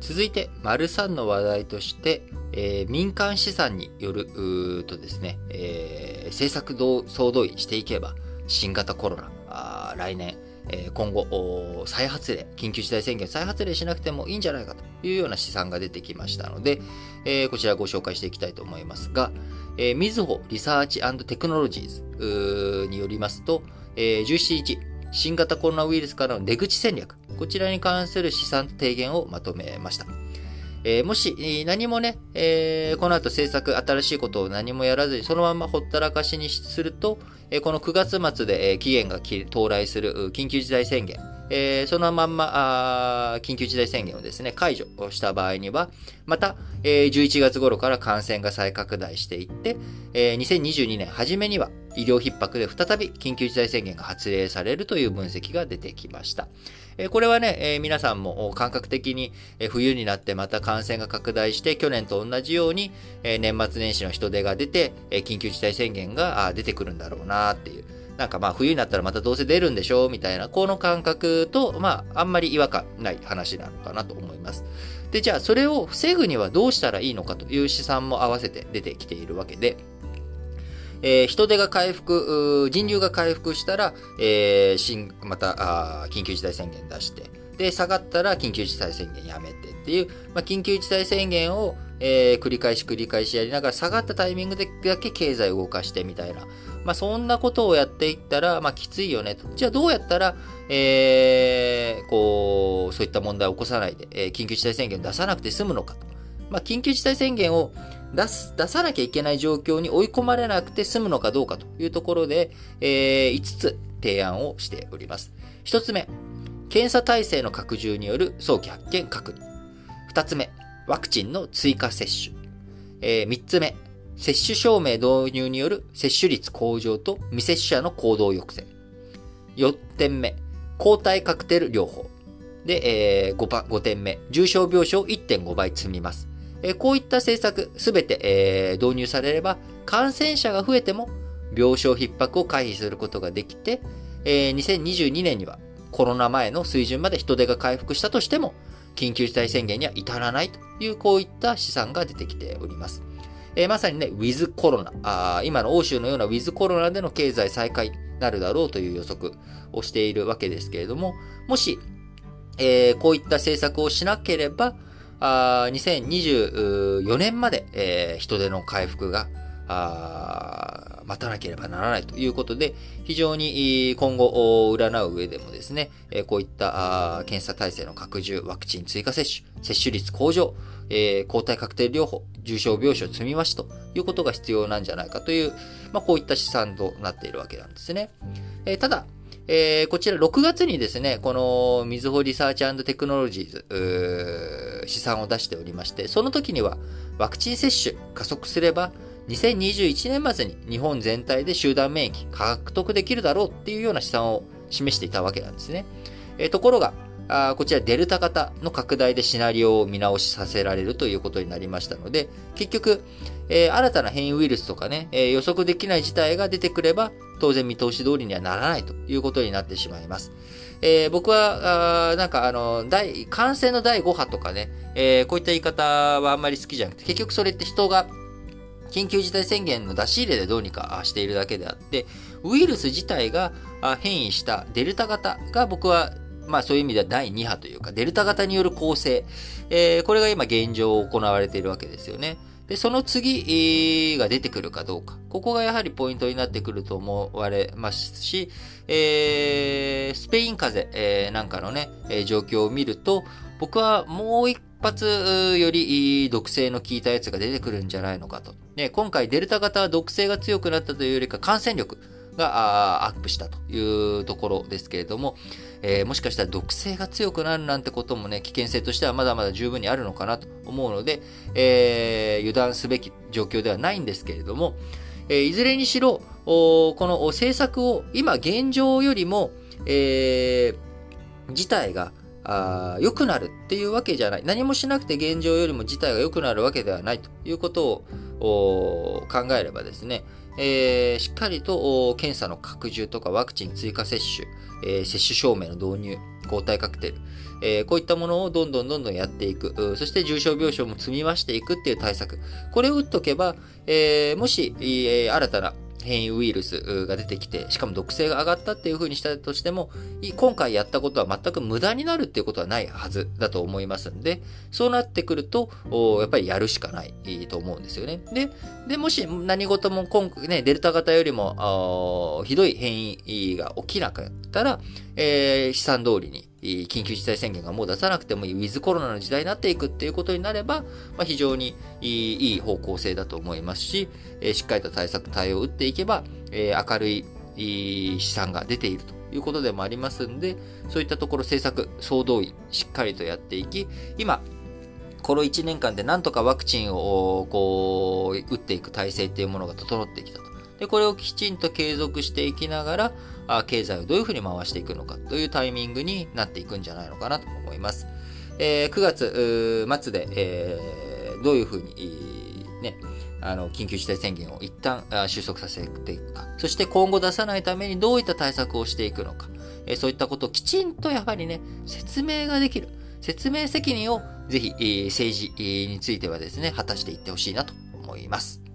続いて、丸3の話題として、えー民間資産によるとですね、えー政策総動員していけば、新型コロナ、あ来年、えー今後、再発令、緊急事態宣言再発令しなくてもいいんじゃないかというような試算が出てきましたので、えーこちらご紹介していきたいと思いますが、みずほリサーチテクノロジーズによりますと、えー17日、新型コロナウイルスからの出口戦略、こちらに関する試算提言をまとめました。えーもし、何もね、えーこの後政策、新しいことを何もやらずに、そのままほったらかしにすると、えーこの9月末で、え期限が到来する緊急事態宣言、えーそのまんまあ緊急事態宣言をですね、解除した場合には、また、えー11月頃から感染が再拡大していって、えー2022年初めには医療逼迫で再び緊急事態宣言が発令されるという分析が出てきました。これはね、皆さんも感覚的に冬になってまた感染が拡大して去年と同じように年末年始の人出が出て緊急事態宣言が出てくるんだろうなっていう。なんかまあ冬になったらまたどうせ出るんでしょうみたいな、この感覚と、まああんまり違和感ない話なのかなと思います。で、じゃあそれを防ぐにはどうしたらいいのかという試算も合わせて出てきているわけで、えー人手が回復、人流が回復したら、えー新、また、あ緊急事態宣言出して、で、下がったら緊急事態宣言やめてっていう、まあ、緊急事態宣言を、えー繰り返し繰り返しやりながら、下がったタイミングでだけ経済を動かしてみたいな、まあ、そんなことをやっていったら、まあ、きついよねと。じゃあどうやったら、えーこう、そういった問題を起こさないで、えー緊急事態宣言を出さなくて済むのかと。まあ、緊急事態宣言を出す、出さなきゃいけない状況に追い込まれなくて済むのかどうかというところで、え5つ提案をしております。1つ目、検査体制の拡充による早期発見確認。2つ目、ワクチンの追加接種。え3つ目、接種証明導入による接種率向上と未接種者の行動抑制。4点目、抗体カクテル療法。で、え 5, 5点目、重症病床を1.5倍積みます。えーこういった政策すべて、えー導入されれば、感染者が増えても病床逼迫を回避することができて、えー2022年にはコロナ前の水準まで人手が回復したとしても、緊急事態宣言には至らないという、こういった試算が出てきております。えーまさにね、ウィズコロナ、あ今の欧州のようなウィズコロナでの経済再開になるだろうという予測をしているわけですけれども、もし、えーこういった政策をしなければ、あ2024年まで、えー人手の回復が、待たなければならないということで、非常に今後を占う上でもですね、こういった検査体制の拡充、ワクチン追加接種、接種率向上、え抗体カクテル療法、重症病床積み増しということが必要なんじゃないかという、まあ、こういった試算となっているわけなんですね。えただ、えーこちら6月にですね、このみずほリサーチテクノロジーズ試算を出しておりまして、その時にはワクチン接種加速すれば、2021年末に日本全体で集団免疫獲得できるだろうっていうような試算を示していたわけなんですね。えところが、あこちらデルタ型の拡大でシナリオを見直しさせられるということになりましたので、結局、えー新たな変異ウイルスとかね、えー予測できない事態が出てくれば、当然見通し通りにはならないということになってしまいます。えー僕は、あなんかあの、第、感染の第5波とかね、えこういった言い方はあんまり好きじゃなくて、結局それって人が緊急事態宣言の出し入れでどうにかしているだけであって、ウイルス自体が変異したデルタ型が僕は、まあそういう意味では第2波というか、デルタ型による構成、えーこれが今現状行われているわけですよね。で、その次が出てくるかどうか。ここがやはりポイントになってくると思われますし、えースペイン風邪、えなんかのね、状況を見ると、僕はもう一発より毒性の効いたやつが出てくるんじゃないのかと。ね、今回デルタ型は毒性が強くなったというよりか感染力がアップしたというところですけれども、えーもしかしたら毒性が強くなるなんてこともね、危険性としてはまだまだ十分にあるのかなと思うので、えー油断すべき状況ではないんですけれども、えーいずれにしろ、この政策を今現状よりも、えー事態があ良くなるっていうわけじゃない。何もしなくて現状よりも事態が良くなるわけではないということを考えればですね、えーしっかりと検査の拡充とかワクチン追加接種、えー接種証明の導入、抗体カクテル、えー、こういったものをどんどんどんどんやっていく、そして重症病床も積み増していくっていう対策、これを打っとけば、え、もし、えー、新たな変異ウイルスが出てきて、しかも毒性が上がったっていう風にしたとしても、今回やったことは全く無駄になるっていうことはないはずだと思いますんで、そうなってくると、やっぱりやるしかないと思うんですよね。で、でもし何事も今回ね、デルタ型よりもひどい変異が起きなかったら、えー、試算通りに緊急事態宣言がもう出さなくてもいいウィズコロナの時代になっていくっていうことになれば、まあ、非常にいい方向性だと思いますし、えしっかりと対策、対応を打っていけば、え明るい試算が出ているということでもありますんで、そういったところ政策、総動員、しっかりとやっていき、今、この1年間でなんとかワクチンをこう打っていく体制っていうものが整ってきたと。で、これをきちんと継続していきながら、あ経済をどういうふうに回していくのかというタイミングになっていくんじゃないのかなと思います。えー、9月末で、えー、どういうふうに、ね、あの、緊急事態宣言を一旦収束させていくか。そして今後出さないためにどういった対策をしていくのか。えー、そういったことをきちんとやはりね、説明ができる。説明責任をぜひ、えー、政治についてはですね、果たしていってほしいなと思います。